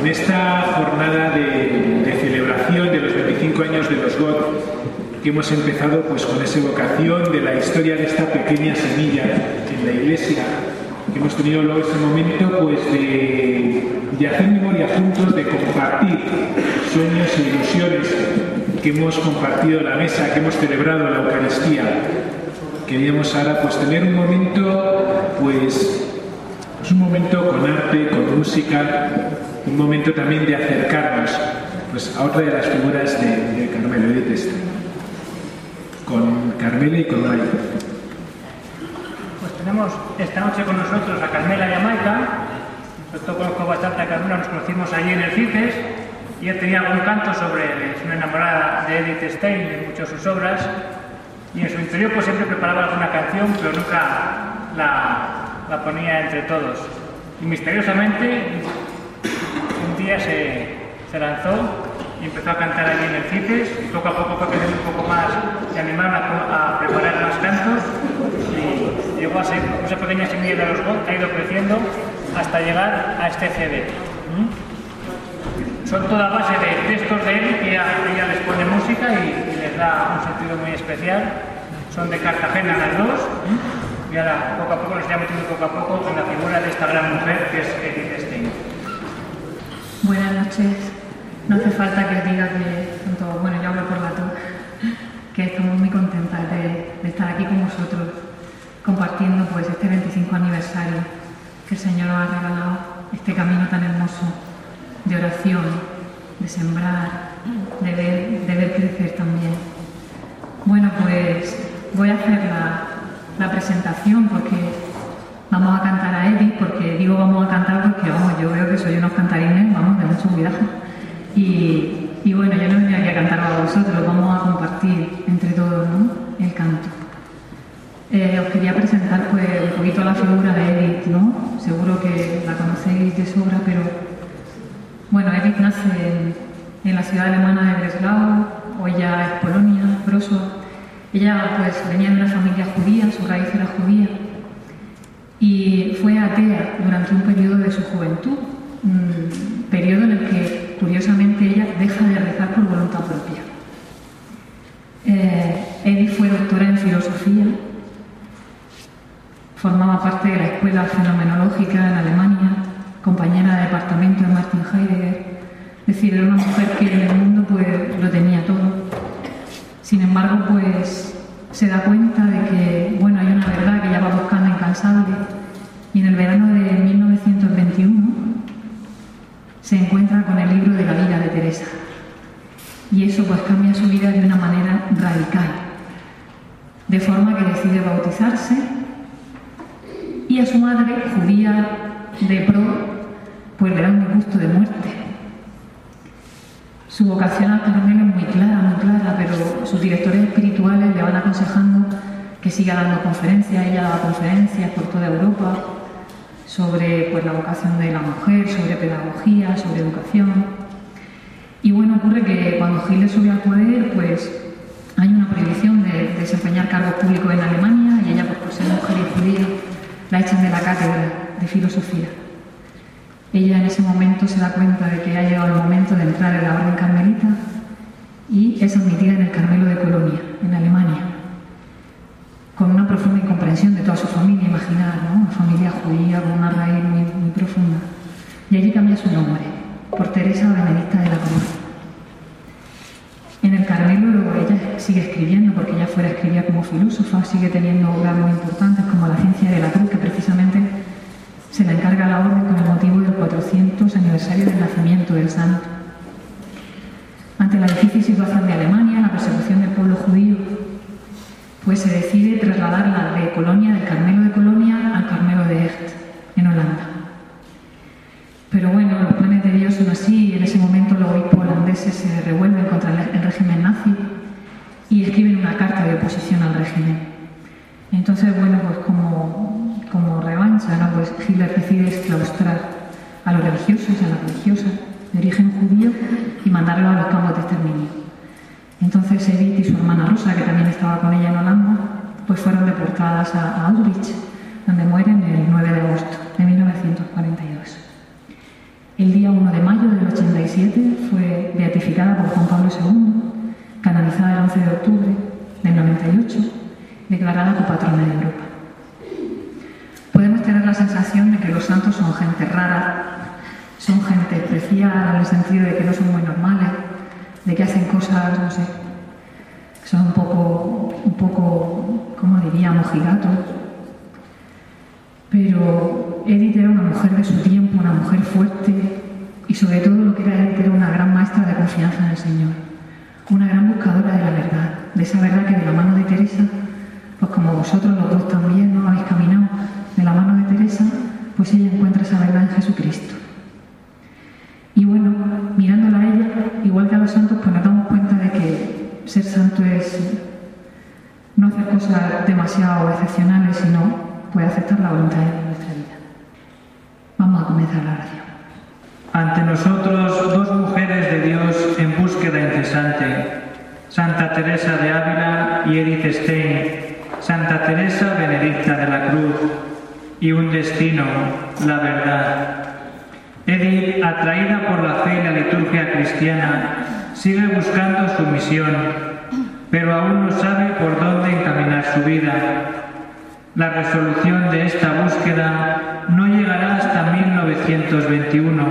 en esta jornada de, celebración de los 25 años de los GOT, que hemos empezado pues, con esa evocación de la historia de esta pequeña semilla en la iglesia, que hemos tenido luego ese momento pues, de, de hacer memoria juntos, de compartir sueños e ilusiones que hemos compartido la mesa, que hemos celebrado la Eucaristía. Queríamos ahora pues tener un momento pues un momento con arte, con música, un momento también de acercarnos pues, a otra de las figuras de, de Carmelo de Testa, con Carmela y con Maika. Pues tenemos esta noche con nosotros a Carmela y a Maika. Yo conozco bastante a Carmela, nos conocimos allí en el CICES y él tenía algún canto sobre, es una enamorada de Edith Stein y muchas de sus obras. Y en su interior pues siempre preparaba alguna canción, pero nunca la, la ponía entre todos. Y misteriosamente un día se, se lanzó y empezó a cantar allí en el CITES poco a poco fue creciendo un poco más, se animaron a, preparar más cantos y llegó a ser esa pequeña semilla de los GOT ha ido creciendo hasta llegar a este CD. ¿Mm? Son toda base de textos de él que ella, les pone música y, les da un sentido muy especial. Son de Cartagena las dos. ¿Mm? Y ahora poco a poco nos estamos metiendo poco a poco con la figura de esta gran mujer que es Edith Stein. Buenas noches. No hace falta que os diga que, bueno, yo hablo por la que estamos muy contentas de, estar aquí con vosotros, compartiendo pues este 25 aniversario que el Señor nos ha regalado, este camino tan hermoso de oración, de sembrar, de de ver crecer también. Bueno, pues voy a hacer la, la presentación porque vamos a cantar a Edith, porque digo vamos a cantar porque vamos, yo veo que soy unos cantarines, vamos, de mucho cuidado. Y, bueno, yo no aquí a cantar a vosotros, vamos a compartir entre todos el canto. Eh, os quería presentar pues un poquito la figura de Edith, ¿no? Seguro que la conocéis de sobra, pero bueno, Edith nace en, la ciudad alemana de Breslau, hoy ya es Polonia, Wrocław, ella pues venía de una familia judía, su raíz era judía, y fue atea durante un periodo de su juventud, un periodo en el que curiosamente ella deja de rezar por voluntad propia. Eh, Edith fue doctora en filosofía, formaba parte de la escuela fenomenológica en Alemania, compañera de departamento de Martin Heidegger, es decir, era una mujer que en el mundo pues lo tenía todo sin embargo, pues se da cuenta de que, bueno, hay una verdad que ella va buscando incansable. Y en el verano de 1921 se encuentra con el libro de la vida de Teresa. Y eso pues cambia su vida de una manera radical, de forma que decide bautizarse y a su madre, judía de pro, pues le da un gusto de muerte su vocación al Carmelo es muy clara, muy clara, pero sus directores espirituales le van aconsejando que siga dando conferencias. Ella daba conferencias por toda Europa sobre pues, la vocación de la mujer, sobre pedagogía, sobre educación. Y bueno, ocurre que cuando Hitler sube al poder, pues hay una prohibición de, desempeñar cargos públicos en Alemania y ella, pues, por ser mujer y judía, la echan de la cátedra de filosofía. Ella en ese momento se da cuenta de que ha llegado el momento de entrar en la orden carmelita y es admitida en el Carmelo de Colonia, en Alemania, con una profunda incomprensión de toda su familia, imaginar, ¿no? Una familia judía con una raíz muy, muy profunda. Y allí cambia su nombre por Teresa Benedicta de la Cruz. En el Carmelo ella sigue escribiendo, porque ella fuera escribía como filósofa, sigue teniendo obras muy importantes como La ciencia de la cruz, que precisamente se le encarga la orden con el motivo del 400 aniversario del nacimiento del santo. Ante la difícil situación de Alemania, la persecución del pueblo judío, pues se decide trasladarla de Colonia, del Carmelo de Colonia, al Carmelo de Echt, en Holanda. Pero bueno, los planes de Dios son así y en ese momento los obispos holandeses se revuelven contra el régimen nazi y escriben una carta de oposición al régimen. Entonces, bueno, pues como como revancha, pues Hitler decide exclaustrar a los religiosos a las religiosas de origen judío y mandarlos a los campos de exterminio. Entonces Edith y su hermana Rosa, que también estaba con ella en Holanda, pues fueron deportadas a Auschwitz, donde mueren el 9 de agosto de 1942. El día 1 de mayo del 87 fue beatificada por Juan Pablo II, canonizada el 11 de octubre del 98, declarada copatrona de Europa. Podemos tener la sensación de que los santos son gente rara, son gente especial en el sentido de que no son muy normales, de que hacen cosas, no sé, son un poco, un poco, como diríamos, gigatos. Pero Edith era una mujer de su tiempo, una mujer fuerte y sobre todo lo que era Edith era una gran maestra de confianza en el Señor, una gran buscadora de la verdad, de esa verdad que de la mano de Teresa, pues como vosotros los dos también no habéis caminado de la mano de Teresa, pues ella encuentra esa verdad en Jesucristo. Y bueno, mirándola a ella, igual que a los santos, pues nos damos cuenta de que ser santo es no hacer cosas demasiado excepcionales, sino puede aceptar la voluntad de nuestra vida. Vamos a comenzar la oración. Ante nosotros dos mujeres de Dios en búsqueda incesante, Santa Teresa de Ávila y Edith Stein, Santa Teresa Benedicta de la Cruz, y un destino, la verdad. Edith, atraída por la fe y la liturgia cristiana, sigue buscando su misión, pero aún no sabe por dónde encaminar su vida. La resolución de esta búsqueda no llegará hasta 1921,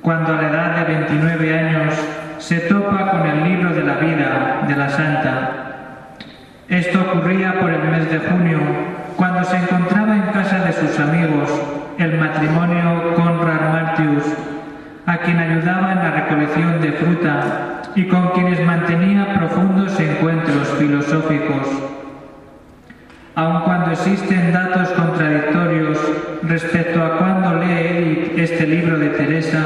cuando a la edad de 29 años se topa con el libro de la vida de la Santa. Esto ocurría por el mes de junio, cuando se encontraba en casa de sus amigos, el matrimonio Conrad Martius, a quien ayudaba en la recolección de fruta y con quienes mantenía profundos encuentros filosóficos. Aun cuando existen datos contradictorios respecto a cuándo lee Edith este libro de Teresa,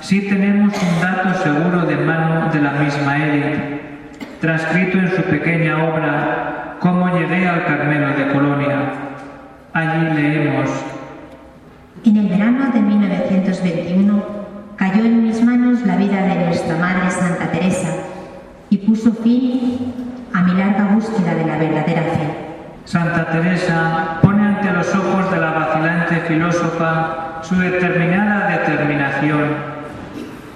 sí tenemos un dato seguro de mano de la misma Edith, transcrito en su pequeña obra Cómo llegué al Carmelo de Colonia. Allí leemos. En el verano de 1921 cayó en mis manos la vida de nuestra Madre Santa Teresa y puso fin a mi larga búsqueda de la verdadera fe. Santa Teresa pone ante los ojos de la vacilante filósofa su determinada determinación.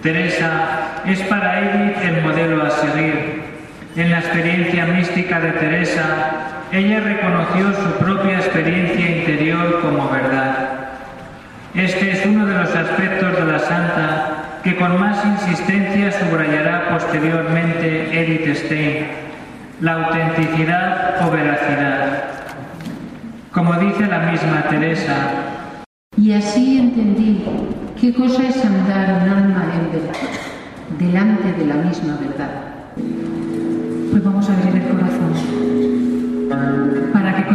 Teresa es para Edith el modelo a seguir. En la experiencia mística de Teresa, ella reconoció su propia experiencia interior como verdad. Este es uno de los aspectos de la santa que con más insistencia subrayará posteriormente Edith Stein, la autenticidad o veracidad. Como dice la misma Teresa, y así entendí qué cosa es andar un alma en verdad, delante de la misma verdad. Vamos a abrir el corazón para que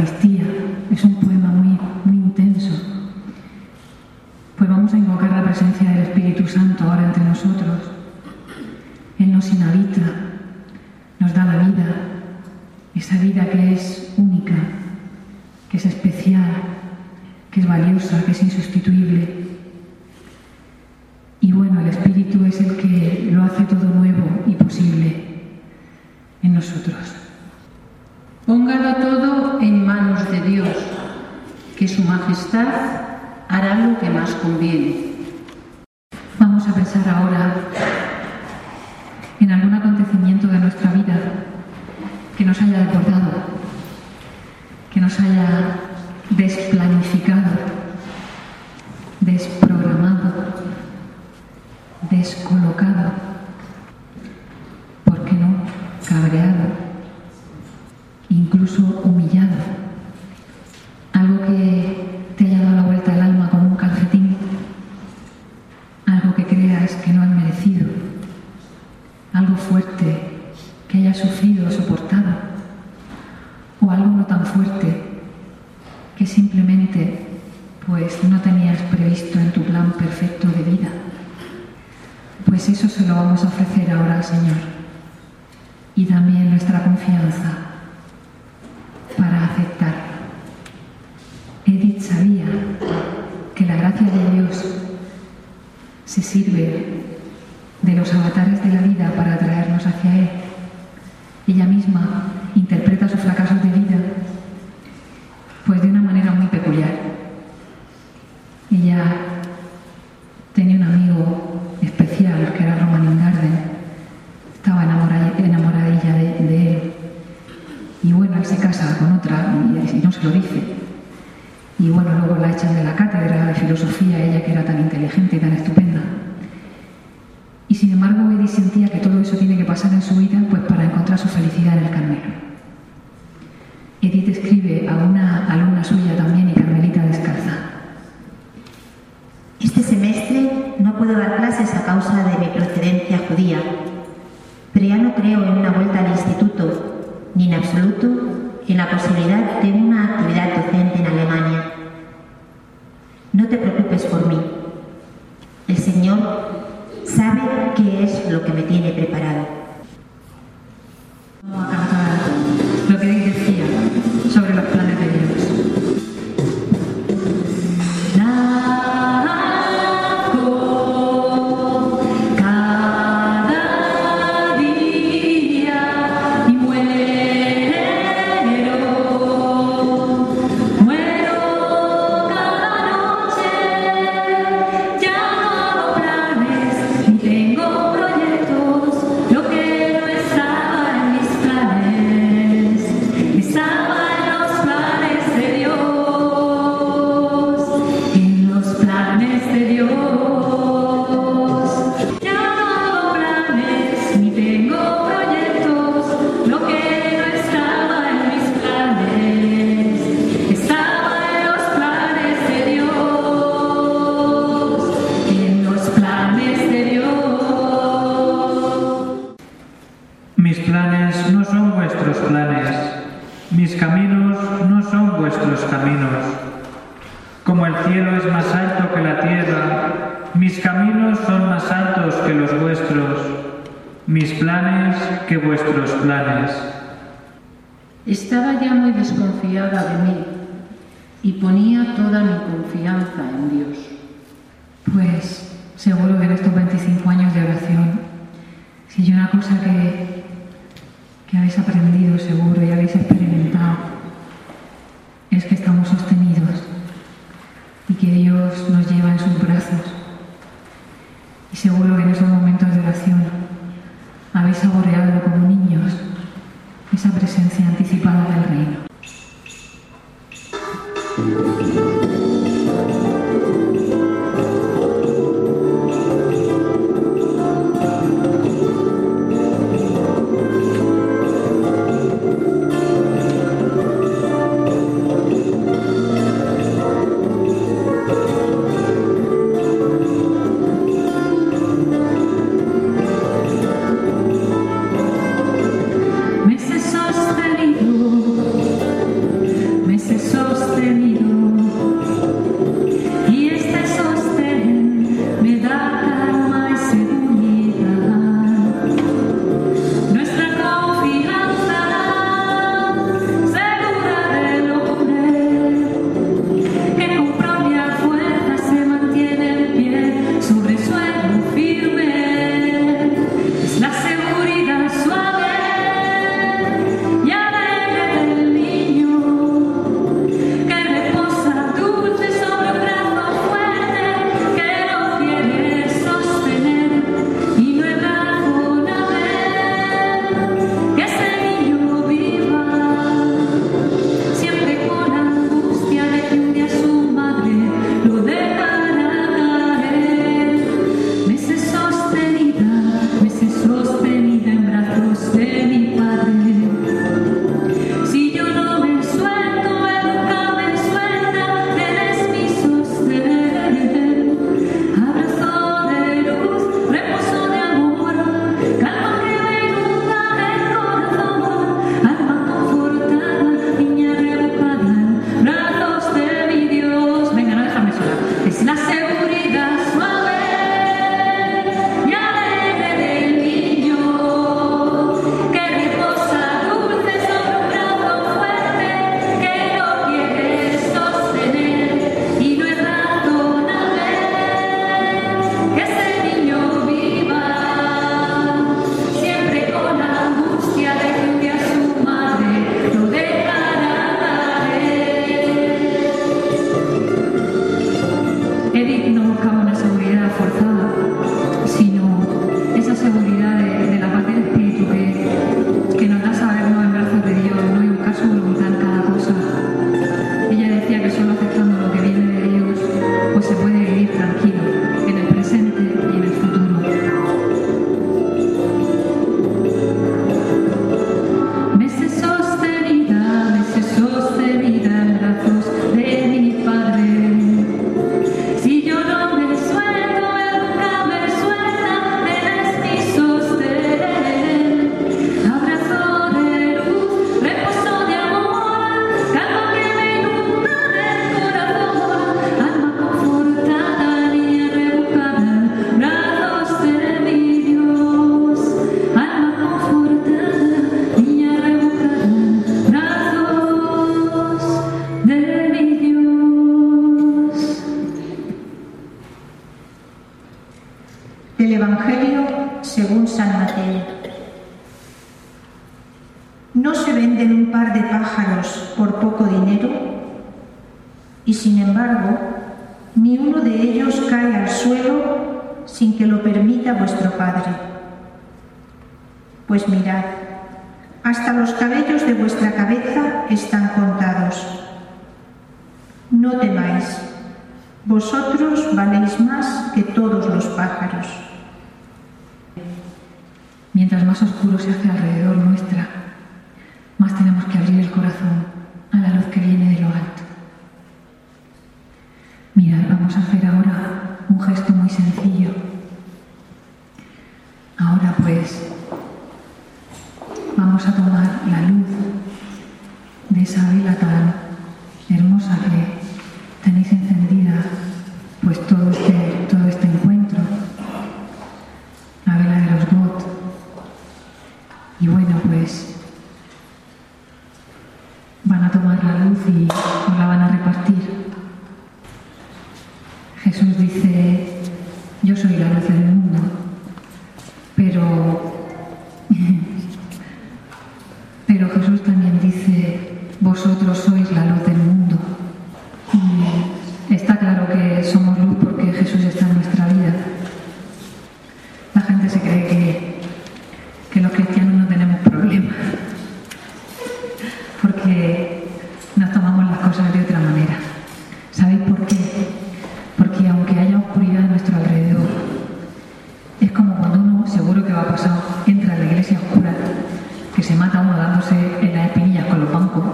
Es un poema muy, muy intenso. Pues vamos a invocar la presencia del Espíritu Santo ahora entre nosotros. Él nos inhabita, nos da la vida, esa vida que es única, que es especial, que es valiosa, que es insustituible. Y bueno, el Espíritu es el que lo hace todo nuevo y posible en nosotros. Póngalo todo en manos de Dios, que Su Majestad hará lo que más conviene. Vamos a pensar ahora en algún acontecimiento de nuestra vida que nos haya desbordado, que nos haya desplanificado, desprogramado, descolocado, ¿por qué no? Cabreado, incluso humillado. Algo que te haya dado la vuelta al alma como un calcetín, algo que creas que no has merecido, algo fuerte que hayas sufrido o soportado, o algo no tan fuerte que simplemente pues no tenías previsto en tu plan perfecto de vida. Pues eso se lo vamos a ofrecer ahora al Señor. Y también nuestra confianza para aceptar. Edith sabía que la gracia de Dios se sirve de los avatares de la vida para no creo en una vuelta al instituto, ni en absoluto en la posibilidad de una actividad docente en Alemania. No te preocupes por mí. El Señor sabe qué es lo que me tiene son vuestros caminos. Como el cielo es más alto que la tierra, mis caminos son más altos que los vuestros, mis planes que vuestros planes. Estaba ya muy desconfiada de mí y ponía toda mi confianza en Dios. Pues seguro que en estos 25 años de oración, si hay una cosa que, que habéis aprendido seguro y habéis experimentado, es que estamos sostenidos y que Dios nos lleva en sus brazos. Y seguro que en esos momentos de oración habéis saboreado como niños esa presencia anticipada del reino. abrir el corazón. mata uno dándose en las espinillas con los bancos,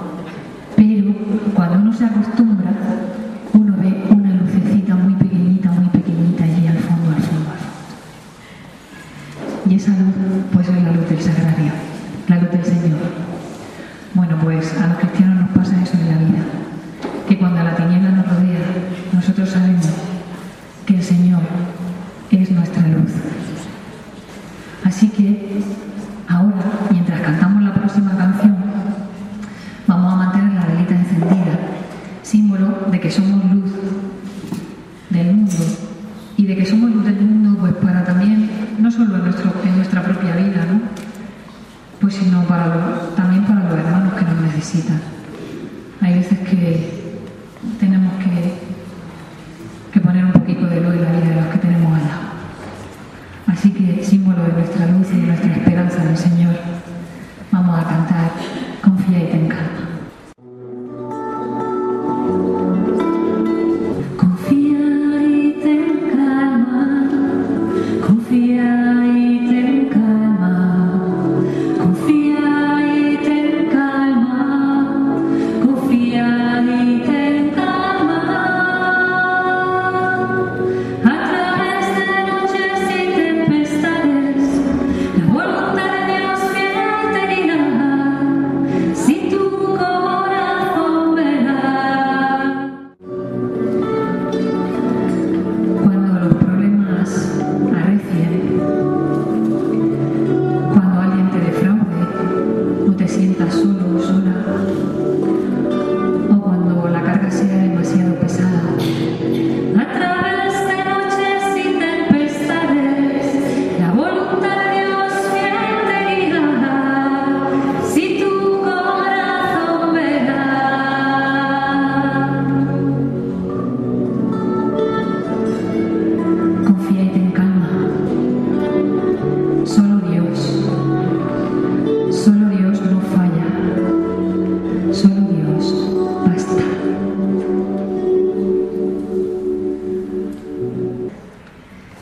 pero cuando uno se acostumbra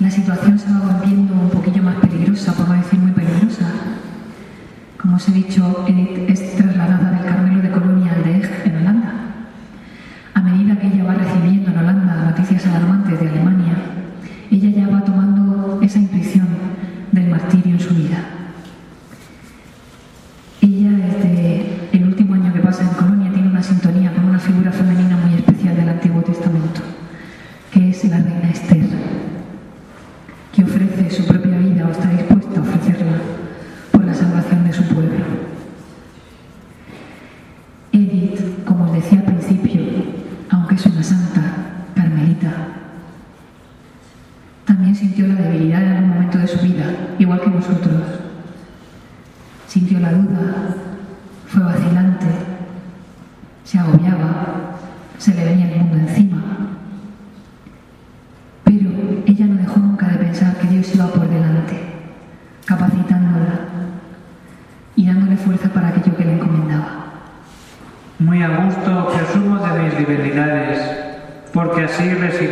la situación se va volviendo un poquillo más peligrosa, por no decir muy peligrosa. Como os he dicho, Edith es este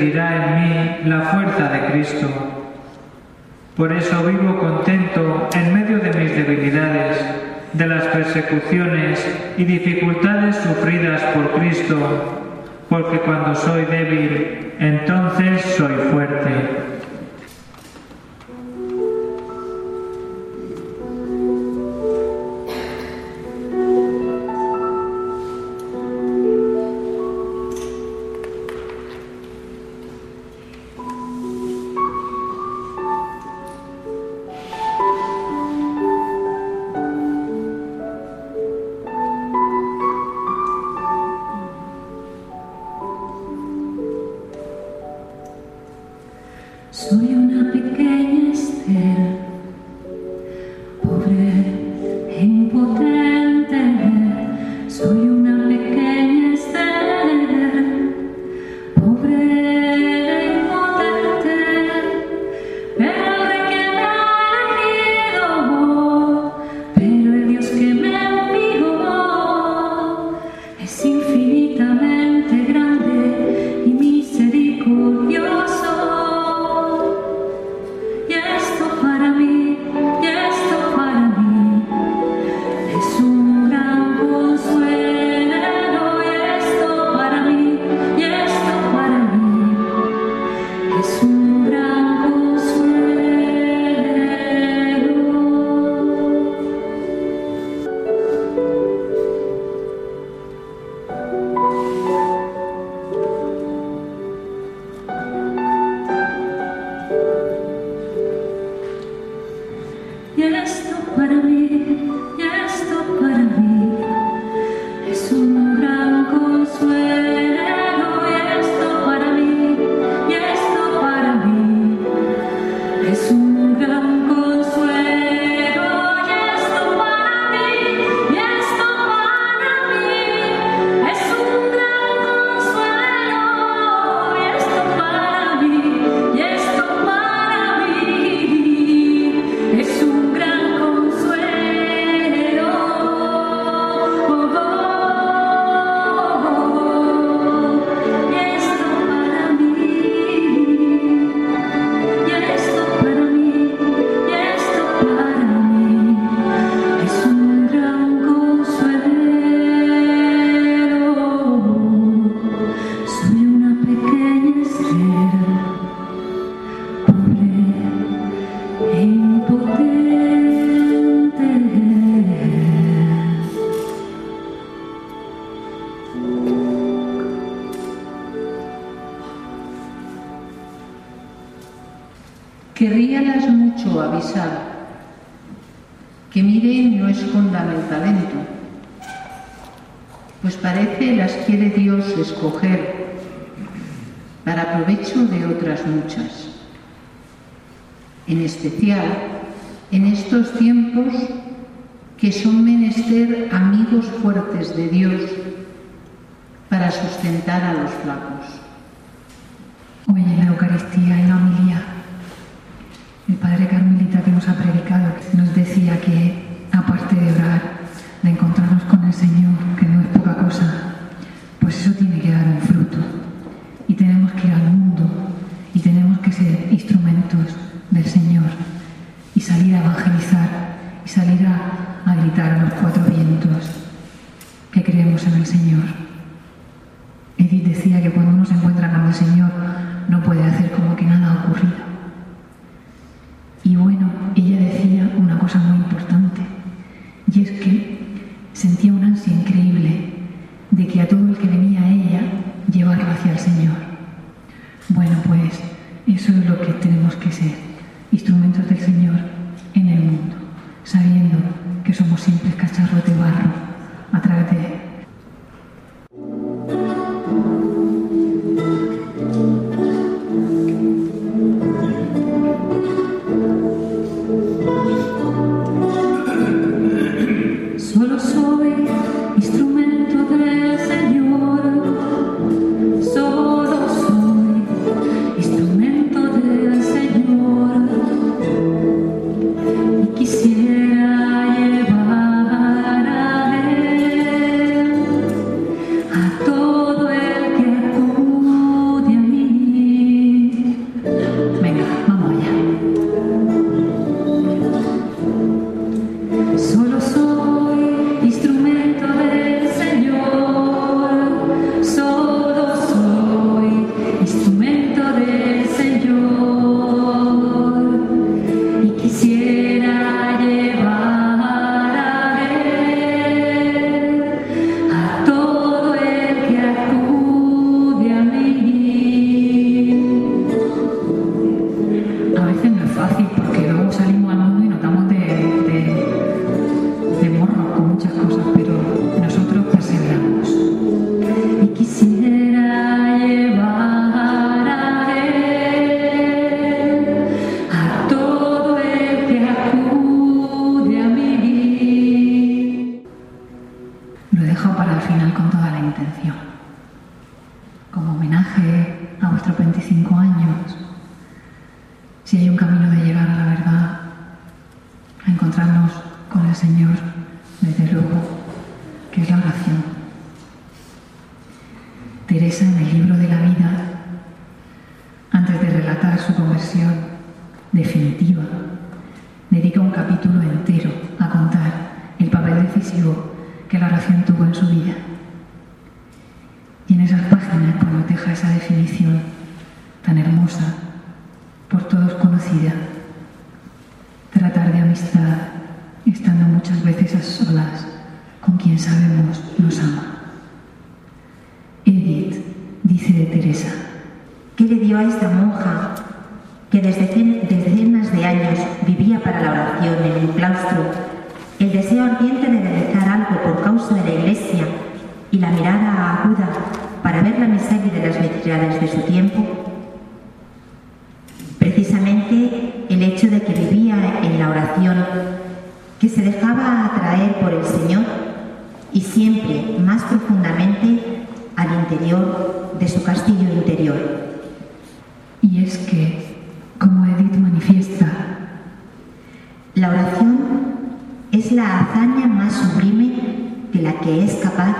en mí la fuerza de Cristo. Por eso vivo contento en medio de mis debilidades, de las persecuciones y dificultades sufridas por Cristo, porque cuando soy débil, entonces soy fuerte. Señor. de llegar a la verdad, a encontrarnos con el Señor, desde luego, que es la oración. Teresa en el libro de la vida, antes de relatar su conversión, Y es que, como Edith manifiesta, la oración es la hazaña más sublime de la que es capaz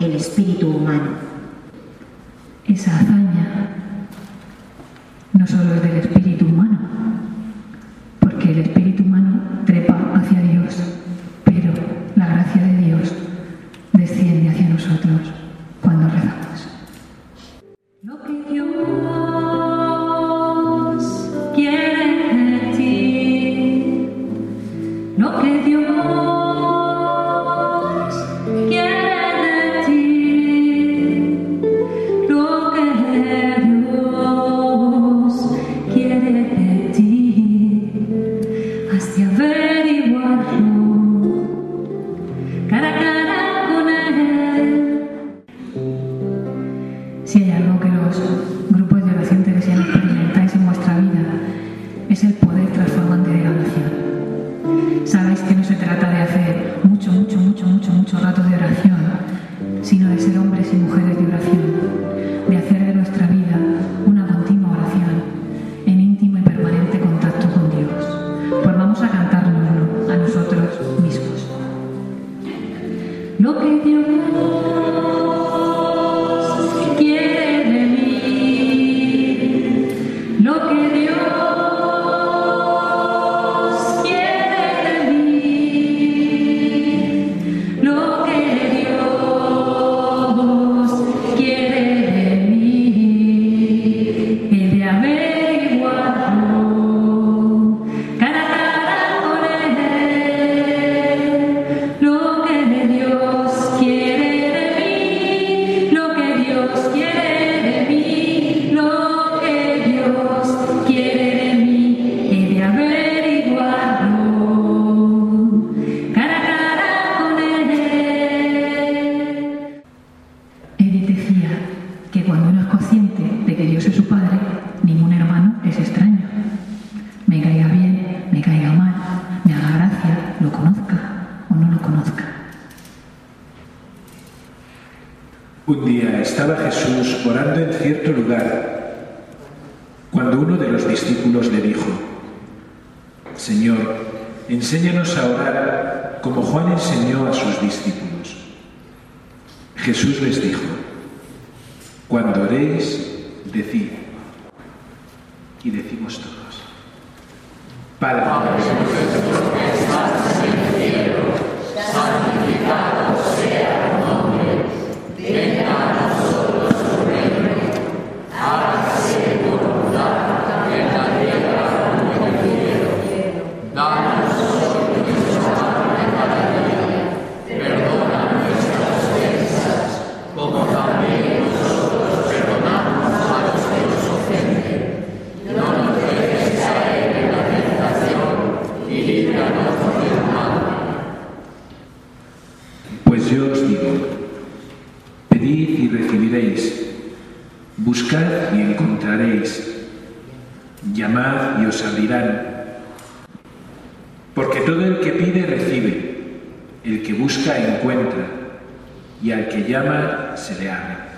el espíritu humano. Esa hazaña no solo es del espíritu, Un día estaba Jesús orando en cierto lugar, cuando uno de los discípulos le dijo, Señor, enséñanos a orar como Juan enseñó a sus discípulos. Jesús les dijo, cuando oréis, decid, y decimos todos, Padre, encuentra, y al que llama se le abre.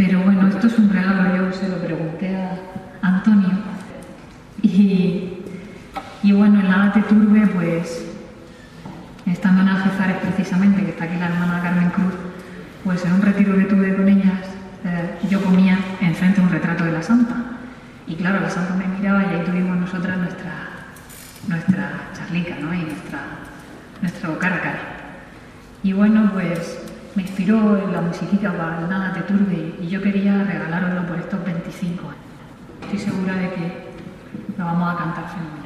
Pero bueno, esto es un regalo, yo se lo pregunté a Antonio y, y bueno, en Nada te turbe, pues estando en Algezares precisamente, que está aquí la hermana Carmen Cruz, pues en un retiro que tuve con ellas, eh, yo comía enfrente un retrato de la Santa. Y claro, la Santa me miraba y ahí tuvimos nosotras nuestra, nuestra charlica, ¿no? Y nuestra, nuestro cara a. Y bueno, pues me inspiró la musiquita para Nada te turbe y yo quería regalároslo por estos 25 años. Estoy segura de que lo vamos a cantar fenomenal.